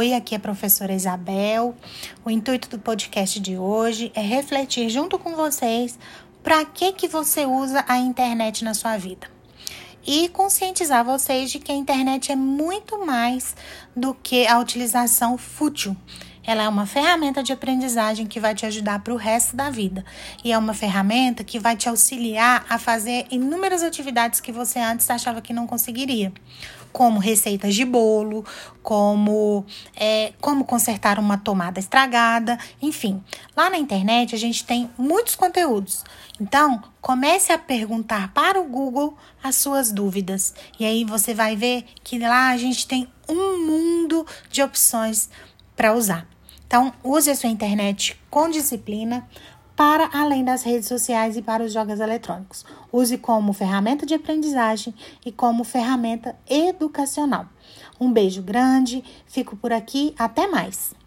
Oi, aqui é a professora Isabel. O intuito do podcast de hoje é refletir junto com vocês para que que você usa a internet na sua vida. E conscientizar vocês de que a internet é muito mais do que a utilização fútil. Ela é uma ferramenta de aprendizagem que vai te ajudar para o resto da vida. E é uma ferramenta que vai te auxiliar a fazer inúmeras atividades que você antes achava que não conseguiria. Como receitas de bolo, como, é, como consertar uma tomada estragada, enfim. Lá na internet a gente tem muitos conteúdos. Então, comece a perguntar para o Google as suas dúvidas. E aí você vai ver que lá a gente tem um mundo de opções para usar. Então, use a sua internet com disciplina para além das redes sociais e para os jogos eletrônicos. Use como ferramenta de aprendizagem e como ferramenta educacional. Um beijo grande, fico por aqui, até mais!